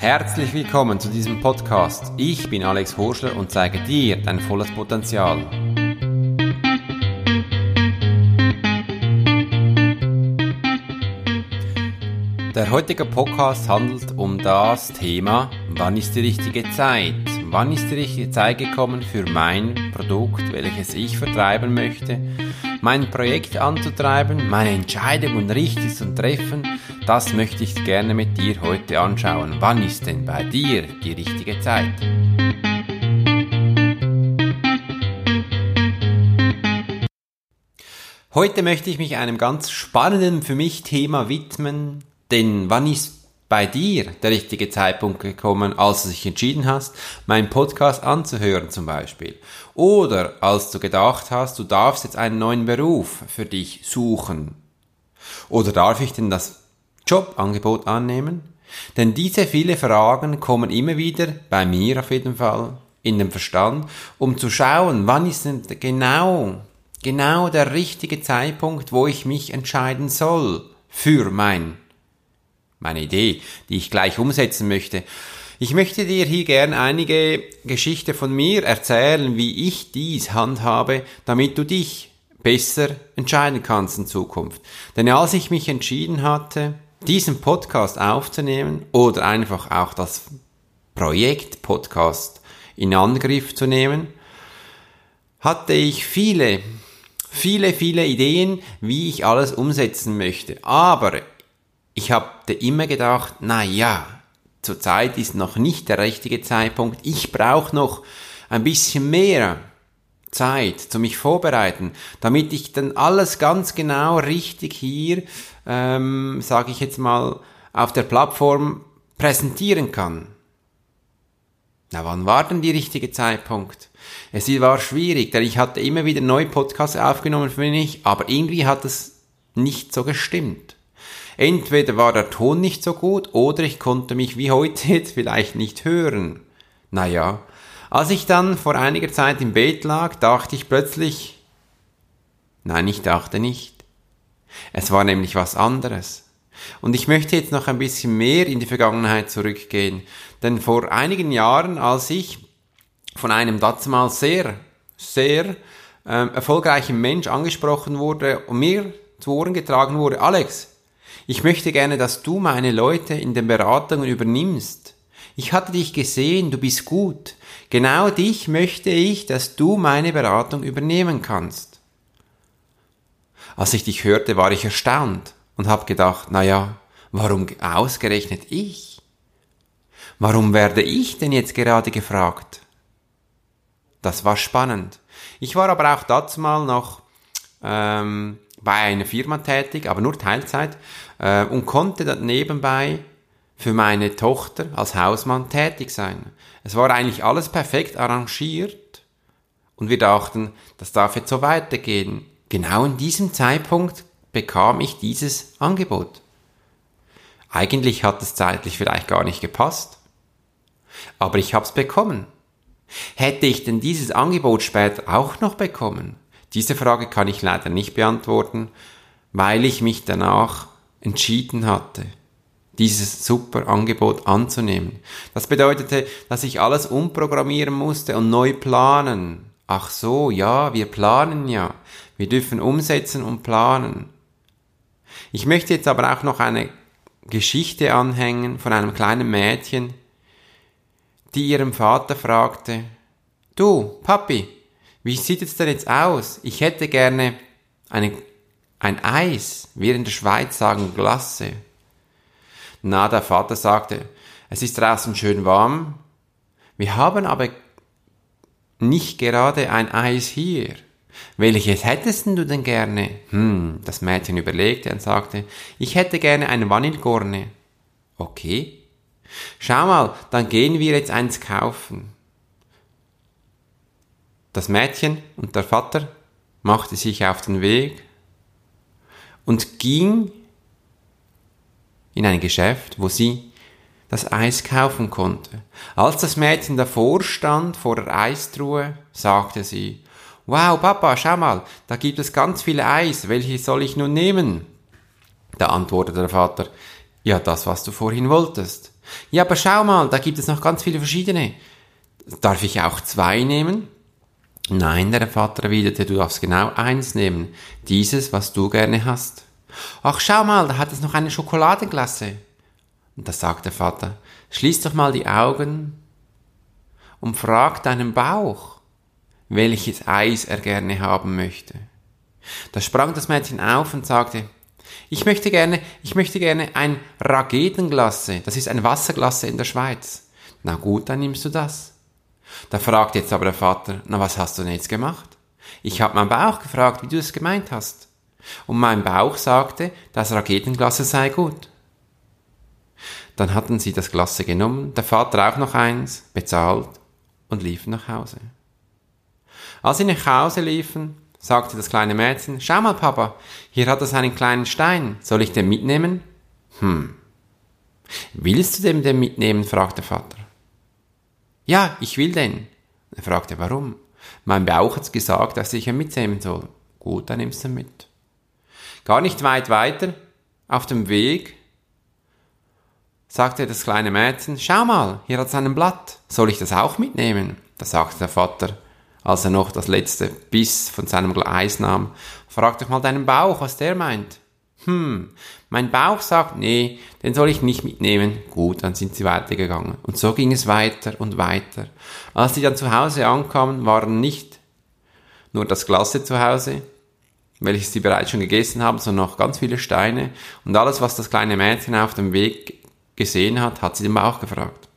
Herzlich willkommen zu diesem Podcast. Ich bin Alex Horschler und zeige dir dein volles Potenzial. Der heutige Podcast handelt um das Thema, wann ist die richtige Zeit? Wann ist die richtige Zeit gekommen für mein Produkt, welches ich vertreiben möchte? Mein Projekt anzutreiben, meine Entscheidungen richtig zu treffen, das möchte ich gerne mit dir heute anschauen. Wann ist denn bei dir die richtige Zeit? Heute möchte ich mich einem ganz spannenden für mich Thema widmen, denn wann ist bei dir der richtige Zeitpunkt gekommen, als du dich entschieden hast, meinen Podcast anzuhören zum Beispiel? Oder als du gedacht hast, du darfst jetzt einen neuen Beruf für dich suchen? Oder darf ich denn das Jobangebot annehmen? Denn diese viele Fragen kommen immer wieder, bei mir auf jeden Fall, in den Verstand, um zu schauen, wann ist denn genau, genau der richtige Zeitpunkt, wo ich mich entscheiden soll für mein, meine Idee, die ich gleich umsetzen möchte. Ich möchte dir hier gern einige Geschichte von mir erzählen, wie ich dies handhabe, damit du dich besser entscheiden kannst in Zukunft. Denn als ich mich entschieden hatte, diesen Podcast aufzunehmen oder einfach auch das Projekt Podcast in Angriff zu nehmen, hatte ich viele, viele, viele Ideen, wie ich alles umsetzen möchte. Aber ich habe immer gedacht, na ja, zurzeit ist noch nicht der richtige Zeitpunkt. Ich brauche noch ein bisschen mehr Zeit zu mich vorbereiten, damit ich dann alles ganz genau richtig hier ähm, sage ich jetzt mal, auf der Plattform präsentieren kann. Na, wann war denn die richtige Zeitpunkt? Es war schwierig, denn ich hatte immer wieder neue Podcasts aufgenommen für mich, aber irgendwie hat es nicht so gestimmt. Entweder war der Ton nicht so gut oder ich konnte mich wie heute jetzt vielleicht nicht hören. Naja, als ich dann vor einiger Zeit im Bett lag, dachte ich plötzlich, nein, ich dachte nicht. Es war nämlich was anderes. Und ich möchte jetzt noch ein bisschen mehr in die Vergangenheit zurückgehen, denn vor einigen Jahren, als ich von einem damals sehr, sehr äh, erfolgreichen Mensch angesprochen wurde und mir zu Ohren getragen wurde, Alex, ich möchte gerne, dass du meine Leute in den Beratungen übernimmst. Ich hatte dich gesehen, du bist gut. Genau dich möchte ich, dass du meine Beratung übernehmen kannst. Als ich dich hörte, war ich erstaunt und habe gedacht, na ja, warum ausgerechnet ich? Warum werde ich denn jetzt gerade gefragt? Das war spannend. Ich war aber auch dazu mal noch ähm, bei einer Firma tätig, aber nur Teilzeit äh, und konnte dann nebenbei für meine Tochter als Hausmann tätig sein. Es war eigentlich alles perfekt arrangiert und wir dachten, das darf jetzt so weitergehen genau in diesem Zeitpunkt bekam ich dieses Angebot. Eigentlich hat es zeitlich vielleicht gar nicht gepasst, aber ich habe es bekommen. Hätte ich denn dieses Angebot später auch noch bekommen? Diese Frage kann ich leider nicht beantworten, weil ich mich danach entschieden hatte, dieses super Angebot anzunehmen. Das bedeutete, dass ich alles umprogrammieren musste und neu planen. Ach so, ja, wir planen ja. Wir dürfen umsetzen und planen. Ich möchte jetzt aber auch noch eine Geschichte anhängen von einem kleinen Mädchen, die ihrem Vater fragte, Du, Papi, wie sieht es denn jetzt aus? Ich hätte gerne eine, ein Eis, wir in der Schweiz sagen Glasse. Na, der Vater sagte, es ist draußen schön warm, wir haben aber nicht gerade ein Eis hier. Welches hättest du denn gerne? Hm, das Mädchen überlegte und sagte, ich hätte gerne eine Vanillegorne. Okay. Schau mal, dann gehen wir jetzt eins kaufen. Das Mädchen und der Vater machte sich auf den Weg und ging in ein Geschäft, wo sie das Eis kaufen konnte. Als das Mädchen davor stand, vor der Eistruhe, sagte sie, Wow, Papa, schau mal, da gibt es ganz viel Eis, welches soll ich nun nehmen? Da antwortete der Vater, ja, das, was du vorhin wolltest. Ja, aber schau mal, da gibt es noch ganz viele verschiedene. Darf ich auch zwei nehmen? Nein, der Vater erwiderte, du darfst genau eins nehmen. Dieses, was du gerne hast. Ach, schau mal, da hat es noch eine Schokoladenglasse. Und da sagt der Vater, schließ doch mal die Augen und frag deinen Bauch, welches Eis er gerne haben möchte. Da sprang das Mädchen auf und sagte, ich möchte gerne, ich möchte gerne ein Ragedenglasse. Das ist ein Wasserglasse in der Schweiz. Na gut, dann nimmst du das. Da fragt jetzt aber der Vater, na was hast du denn jetzt gemacht? Ich habe meinen Bauch gefragt, wie du es gemeint hast. Und mein Bauch sagte, das Raketenglasse sei gut. Dann hatten sie das Glasse genommen, der Vater auch noch eins, bezahlt und liefen nach Hause. Als sie nach Hause liefen, sagte das kleine Mädchen, schau mal, Papa, hier hat es einen kleinen Stein, soll ich den mitnehmen? Hm. Willst du den denn mitnehmen? fragte der Vater. Ja, ich will den. Er fragte, warum? Mein Bauch hat's gesagt, dass ich ihn mitnehmen soll. Gut, dann nimmst du ihn mit. Gar nicht weit weiter, auf dem Weg, sagte das kleine Mädchen, schau mal, hier hat's einen Blatt. Soll ich das auch mitnehmen? Da sagte der Vater, als er noch das letzte Biss von seinem Eis nahm, frag doch mal deinen Bauch, was der meint. Hm, mein Bauch sagt, nee, den soll ich nicht mitnehmen. Gut, dann sind sie weitergegangen. Und so ging es weiter und weiter. Als sie dann zu Hause ankamen, waren nicht nur das Glasse zu Hause, welches sie bereits schon gegessen haben, sondern noch ganz viele Steine. Und alles, was das kleine Mädchen auf dem Weg gesehen hat, hat sie den Bauch gefragt.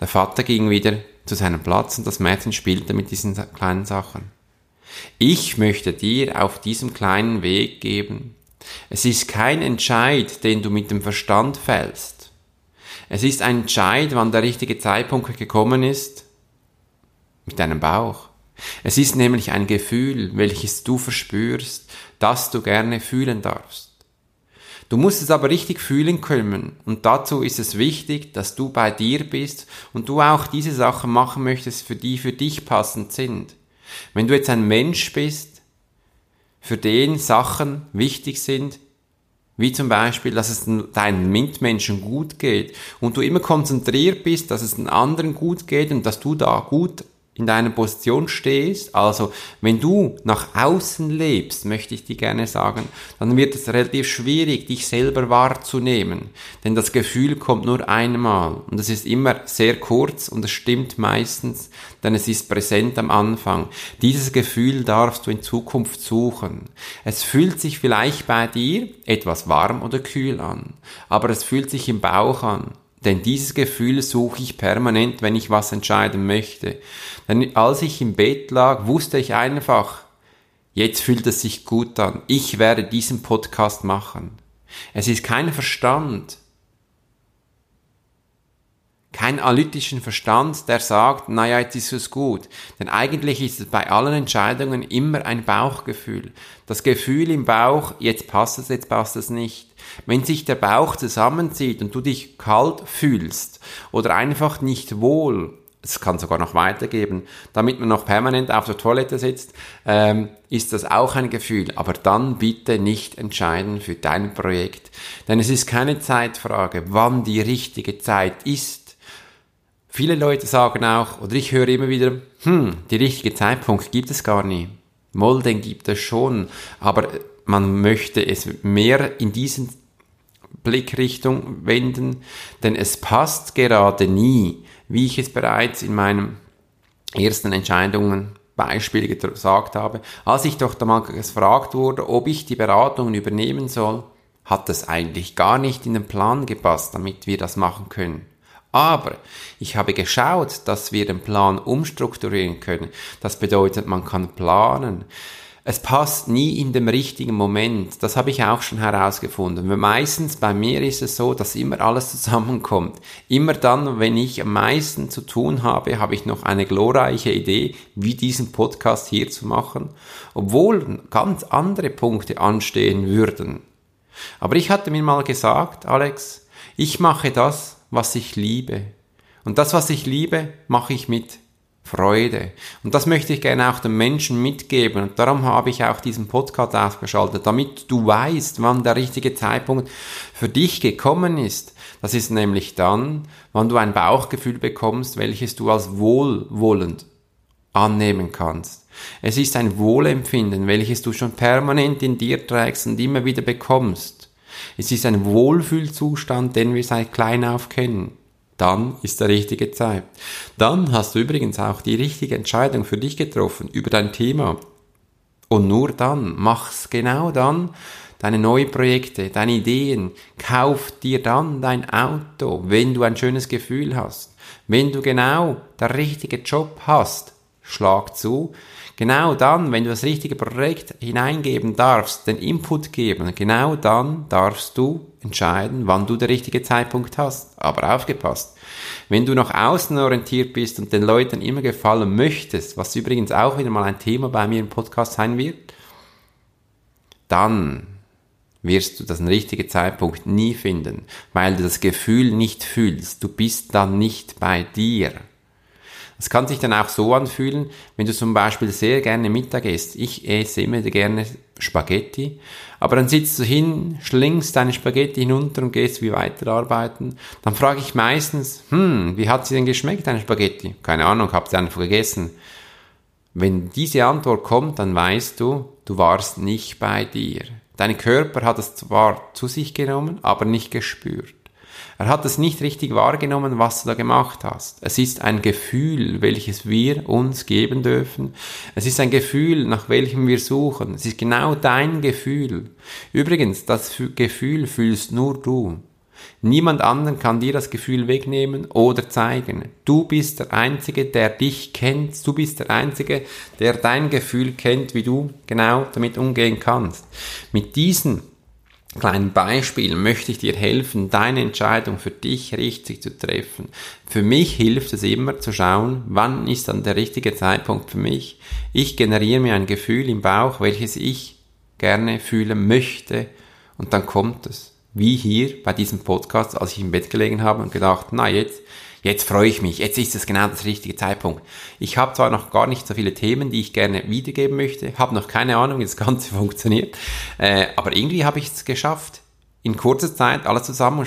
Der Vater ging wieder zu seinem Platz und das Mädchen spielte mit diesen kleinen Sachen. Ich möchte dir auf diesem kleinen Weg geben. Es ist kein Entscheid, den du mit dem Verstand fällst. Es ist ein Entscheid, wann der richtige Zeitpunkt gekommen ist, mit deinem Bauch. Es ist nämlich ein Gefühl, welches du verspürst, das du gerne fühlen darfst. Du musst es aber richtig fühlen können und dazu ist es wichtig, dass du bei dir bist und du auch diese Sachen machen möchtest, für die für dich passend sind. Wenn du jetzt ein Mensch bist, für den Sachen wichtig sind, wie zum Beispiel, dass es deinen Mitmenschen gut geht und du immer konzentriert bist, dass es den anderen gut geht und dass du da gut in deiner Position stehst, also wenn du nach außen lebst, möchte ich dir gerne sagen, dann wird es relativ schwierig, dich selber wahrzunehmen. Denn das Gefühl kommt nur einmal und es ist immer sehr kurz und es stimmt meistens, denn es ist präsent am Anfang. Dieses Gefühl darfst du in Zukunft suchen. Es fühlt sich vielleicht bei dir etwas warm oder kühl an, aber es fühlt sich im Bauch an denn dieses Gefühl suche ich permanent, wenn ich was entscheiden möchte. Denn als ich im Bett lag, wusste ich einfach, jetzt fühlt es sich gut an. Ich werde diesen Podcast machen. Es ist kein Verstand, kein analytischen Verstand, der sagt, naja, jetzt ist es gut. Denn eigentlich ist es bei allen Entscheidungen immer ein Bauchgefühl. Das Gefühl im Bauch, jetzt passt es, jetzt passt es nicht. Wenn sich der Bauch zusammenzieht und du dich kalt fühlst oder einfach nicht wohl, es kann sogar noch weitergeben, damit man noch permanent auf der Toilette sitzt, ähm, ist das auch ein Gefühl. Aber dann bitte nicht entscheiden für dein Projekt. Denn es ist keine Zeitfrage, wann die richtige Zeit ist. Viele Leute sagen auch, oder ich höre immer wieder, hm, die richtige Zeitpunkt gibt es gar nie. Moll, den gibt es schon, aber man möchte es mehr in diesen Blickrichtung wenden, denn es passt gerade nie, wie ich es bereits in meinen ersten Entscheidungen Beispiele gesagt habe. Als ich doch damals gefragt wurde, ob ich die Beratungen übernehmen soll, hat es eigentlich gar nicht in den Plan gepasst, damit wir das machen können. Aber ich habe geschaut, dass wir den Plan umstrukturieren können. Das bedeutet, man kann planen es passt nie in dem richtigen Moment. Das habe ich auch schon herausgefunden. Meistens bei mir ist es so, dass immer alles zusammenkommt. Immer dann, wenn ich am meisten zu tun habe, habe ich noch eine glorreiche Idee, wie diesen Podcast hier zu machen, obwohl ganz andere Punkte anstehen würden. Aber ich hatte mir mal gesagt, Alex, ich mache das, was ich liebe. Und das, was ich liebe, mache ich mit Freude. Und das möchte ich gerne auch den Menschen mitgeben. Und darum habe ich auch diesen Podcast ausgeschaltet, damit du weißt, wann der richtige Zeitpunkt für dich gekommen ist. Das ist nämlich dann, wann du ein Bauchgefühl bekommst, welches du als wohlwollend annehmen kannst. Es ist ein Wohlempfinden, welches du schon permanent in dir trägst und immer wieder bekommst. Es ist ein Wohlfühlzustand, den wir seit klein auf kennen dann ist der richtige Zeit. Dann hast du übrigens auch die richtige Entscheidung für dich getroffen über dein Thema. Und nur dann, mach's genau dann, deine neuen Projekte, deine Ideen, kauf dir dann dein Auto, wenn du ein schönes Gefühl hast. Wenn du genau der richtige Job hast, schlag zu, Genau dann, wenn du das richtige Projekt hineingeben darfst, den Input geben, genau dann darfst du entscheiden, wann du der richtige Zeitpunkt hast. Aber aufgepasst. Wenn du nach außen orientiert bist und den Leuten immer gefallen möchtest, was übrigens auch wieder mal ein Thema bei mir im Podcast sein wird, dann wirst du den richtigen Zeitpunkt nie finden, weil du das Gefühl nicht fühlst. Du bist dann nicht bei dir. Es kann sich dann auch so anfühlen, wenn du zum Beispiel sehr gerne Mittag isst. Ich esse immer gerne Spaghetti, aber dann sitzt du hin, schlingst deine Spaghetti hinunter und gehst wie weiterarbeiten. Dann frage ich meistens, hm, wie hat sie denn geschmeckt, deine Spaghetti? Keine Ahnung, hab sie einfach gegessen. Wenn diese Antwort kommt, dann weißt du, du warst nicht bei dir. Dein Körper hat es zwar zu sich genommen, aber nicht gespürt. Er hat es nicht richtig wahrgenommen, was du da gemacht hast. Es ist ein Gefühl, welches wir uns geben dürfen. Es ist ein Gefühl, nach welchem wir suchen. Es ist genau dein Gefühl. Übrigens, das Gefühl fühlst nur du. Niemand anderen kann dir das Gefühl wegnehmen oder zeigen. Du bist der Einzige, der dich kennt. Du bist der Einzige, der dein Gefühl kennt, wie du genau damit umgehen kannst. Mit diesen kleinen Beispiel möchte ich dir helfen, deine Entscheidung für dich richtig zu treffen. Für mich hilft es immer zu schauen, wann ist dann der richtige Zeitpunkt für mich. Ich generiere mir ein Gefühl im Bauch, welches ich gerne fühlen möchte und dann kommt es. Wie hier bei diesem Podcast, als ich im Bett gelegen habe und gedacht, na jetzt Jetzt freue ich mich, jetzt ist es genau das richtige Zeitpunkt. Ich habe zwar noch gar nicht so viele Themen, die ich gerne wiedergeben möchte, habe noch keine Ahnung, wie das Ganze funktioniert, äh, aber irgendwie habe ich es geschafft. In kurzer Zeit alles zusammen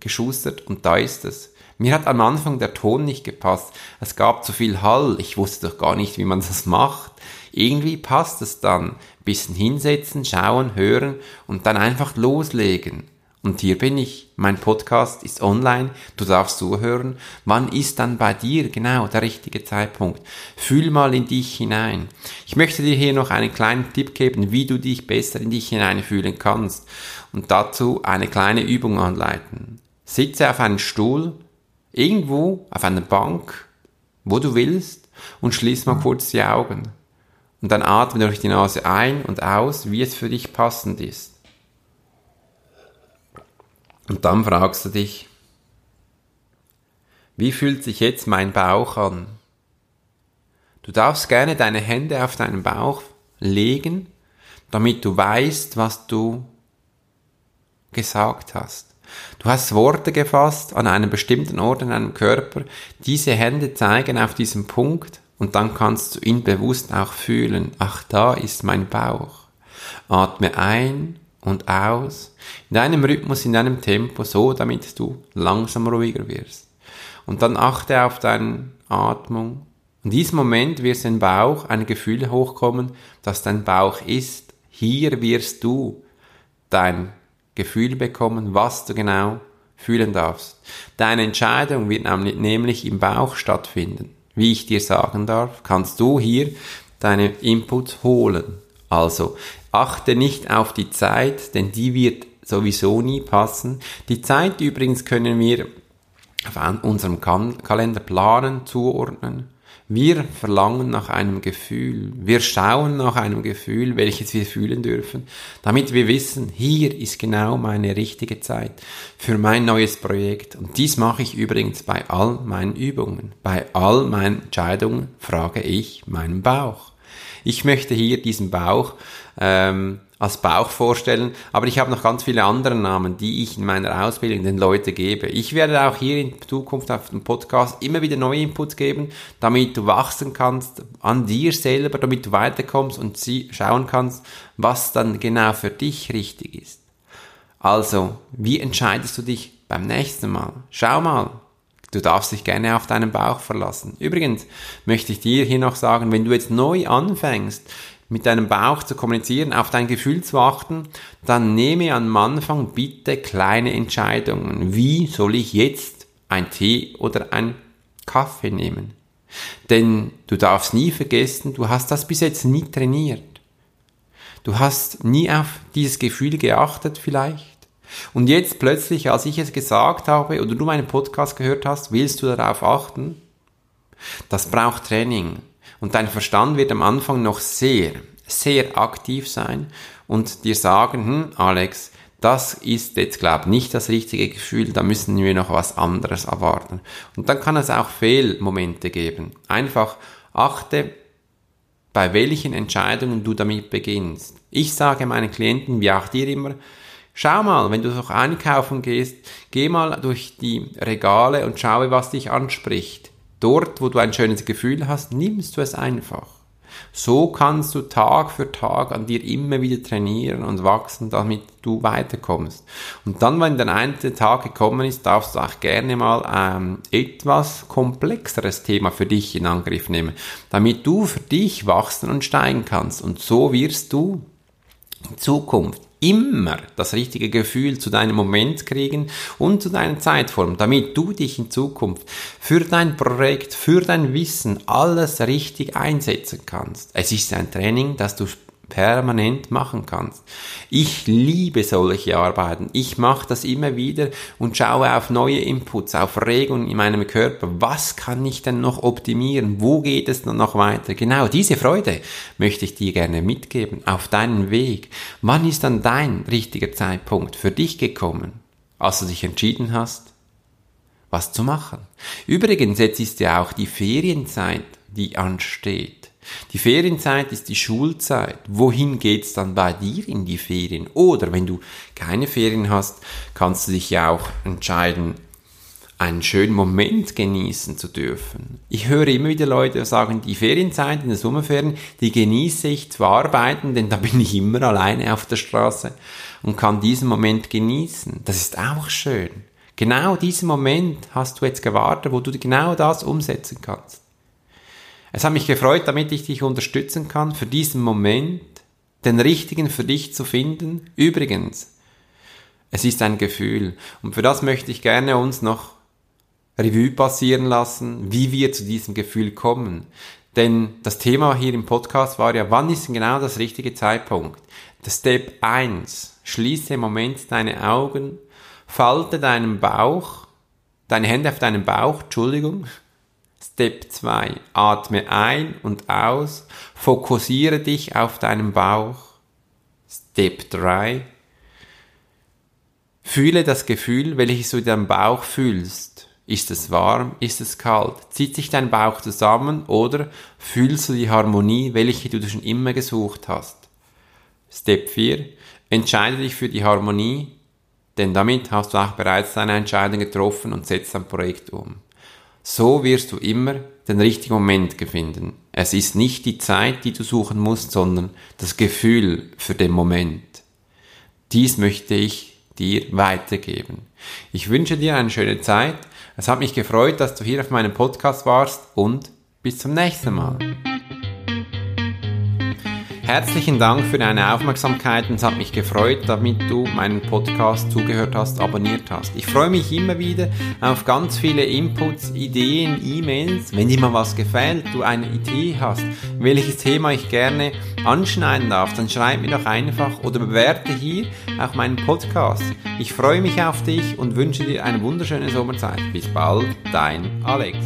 geschustert und da ist es. Mir hat am Anfang der Ton nicht gepasst. Es gab zu viel Hall. Ich wusste doch gar nicht, wie man das macht. Irgendwie passt es dann. Bisschen hinsetzen, schauen, hören und dann einfach loslegen. Und hier bin ich. Mein Podcast ist online. Du darfst zuhören. Wann ist dann bei dir genau der richtige Zeitpunkt? Fühl mal in dich hinein. Ich möchte dir hier noch einen kleinen Tipp geben, wie du dich besser in dich hineinfühlen kannst. Und dazu eine kleine Übung anleiten. Sitze auf einem Stuhl, irgendwo auf einer Bank, wo du willst, und schließ mal kurz die Augen. Und dann atme durch die Nase ein und aus, wie es für dich passend ist. Und dann fragst du dich, wie fühlt sich jetzt mein Bauch an? Du darfst gerne deine Hände auf deinen Bauch legen, damit du weißt, was du gesagt hast. Du hast Worte gefasst an einem bestimmten Ort in deinem Körper. Diese Hände zeigen auf diesen Punkt und dann kannst du ihn bewusst auch fühlen. Ach, da ist mein Bauch. Atme ein und aus, in deinem Rhythmus, in deinem Tempo, so damit du langsam ruhiger wirst. Und dann achte auf deine Atmung. In diesem Moment wird in Bauch ein Gefühl hochkommen, dass dein Bauch ist. Hier wirst du dein Gefühl bekommen, was du genau fühlen darfst. Deine Entscheidung wird nämlich im Bauch stattfinden. Wie ich dir sagen darf, kannst du hier deine Inputs holen. Also, achte nicht auf die Zeit, denn die wird sowieso nie passen. Die Zeit übrigens können wir auf unserem Kalender planen, zuordnen. Wir verlangen nach einem Gefühl. Wir schauen nach einem Gefühl, welches wir fühlen dürfen, damit wir wissen, hier ist genau meine richtige Zeit für mein neues Projekt. Und dies mache ich übrigens bei all meinen Übungen. Bei all meinen Entscheidungen frage ich meinen Bauch. Ich möchte hier diesen Bauch ähm, als Bauch vorstellen, aber ich habe noch ganz viele andere Namen, die ich in meiner Ausbildung den Leuten gebe. Ich werde auch hier in Zukunft auf dem Podcast immer wieder neue Inputs geben, damit du wachsen kannst an dir selber, damit du weiterkommst und schauen kannst, was dann genau für dich richtig ist. Also, wie entscheidest du dich beim nächsten Mal? Schau mal, Du darfst dich gerne auf deinen Bauch verlassen. Übrigens möchte ich dir hier noch sagen, wenn du jetzt neu anfängst, mit deinem Bauch zu kommunizieren, auf dein Gefühl zu achten, dann nehme am Anfang bitte kleine Entscheidungen. Wie soll ich jetzt ein Tee oder ein Kaffee nehmen? Denn du darfst nie vergessen, du hast das bis jetzt nie trainiert. Du hast nie auf dieses Gefühl geachtet vielleicht. Und jetzt plötzlich, als ich es gesagt habe oder du meinen Podcast gehört hast, willst du darauf achten? Das braucht Training. Und dein Verstand wird am Anfang noch sehr, sehr aktiv sein und dir sagen, hm, Alex, das ist jetzt, glaube ich, nicht das richtige Gefühl, da müssen wir noch was anderes erwarten. Und dann kann es auch Fehlmomente geben. Einfach achte, bei welchen Entscheidungen du damit beginnst. Ich sage meinen Klienten, wie auch dir immer, schau mal, wenn du noch einkaufen gehst, geh mal durch die Regale und schaue, was dich anspricht. Dort, wo du ein schönes Gefühl hast, nimmst du es einfach. So kannst du Tag für Tag an dir immer wieder trainieren und wachsen, damit du weiterkommst. Und dann, wenn der eine Tag gekommen ist, darfst du auch gerne mal ähm, etwas komplexeres Thema für dich in Angriff nehmen, damit du für dich wachsen und steigen kannst. Und so wirst du in Zukunft immer das richtige Gefühl zu deinem Moment kriegen und zu deiner Zeitform, damit du dich in Zukunft für dein Projekt, für dein Wissen alles richtig einsetzen kannst. Es ist ein Training, das du permanent machen kannst. Ich liebe solche Arbeiten. Ich mache das immer wieder und schaue auf neue Inputs, auf Regungen in meinem Körper. Was kann ich denn noch optimieren? Wo geht es dann noch weiter? Genau diese Freude möchte ich dir gerne mitgeben auf deinen Weg. Wann ist dann dein richtiger Zeitpunkt für dich gekommen, als du dich entschieden hast, was zu machen? Übrigens, jetzt ist ja auch die Ferienzeit, die ansteht. Die Ferienzeit ist die Schulzeit. Wohin geht's dann bei dir in die Ferien? Oder wenn du keine Ferien hast, kannst du dich ja auch entscheiden, einen schönen Moment genießen zu dürfen. Ich höre immer wieder Leute sagen, die Ferienzeit in den Sommerferien, die genieße ich zu arbeiten, denn da bin ich immer alleine auf der Straße und kann diesen Moment genießen. Das ist auch schön. Genau diesen Moment hast du jetzt gewartet, wo du genau das umsetzen kannst. Es hat mich gefreut, damit ich dich unterstützen kann, für diesen Moment den richtigen für dich zu finden. Übrigens, es ist ein Gefühl. Und für das möchte ich gerne uns noch Revue passieren lassen, wie wir zu diesem Gefühl kommen. Denn das Thema hier im Podcast war ja, wann ist genau das richtige Zeitpunkt? Der Step 1. Schließe im Moment deine Augen, falte deinen Bauch, deine Hände auf deinen Bauch, Entschuldigung, Step 2. Atme ein und aus. Fokussiere dich auf deinen Bauch. Step 3. Fühle das Gefühl, welches du in deinem Bauch fühlst. Ist es warm? Ist es kalt? Zieht sich dein Bauch zusammen oder fühlst du die Harmonie, welche du schon immer gesucht hast? Step 4. Entscheide dich für die Harmonie, denn damit hast du auch bereits deine Entscheidung getroffen und setzt dein Projekt um. So wirst du immer den richtigen Moment finden. Es ist nicht die Zeit, die du suchen musst, sondern das Gefühl für den Moment. Dies möchte ich dir weitergeben. Ich wünsche dir eine schöne Zeit. Es hat mich gefreut, dass du hier auf meinem Podcast warst und bis zum nächsten Mal. Herzlichen Dank für deine Aufmerksamkeit und es hat mich gefreut, damit du meinen Podcast zugehört hast, abonniert hast. Ich freue mich immer wieder auf ganz viele Inputs, Ideen, E-Mails. Wenn dir mal was gefällt, du eine Idee hast, welches Thema ich gerne anschneiden darf, dann schreib mir doch einfach oder bewerte hier auch meinen Podcast. Ich freue mich auf dich und wünsche dir eine wunderschöne Sommerzeit. Bis bald, dein Alex.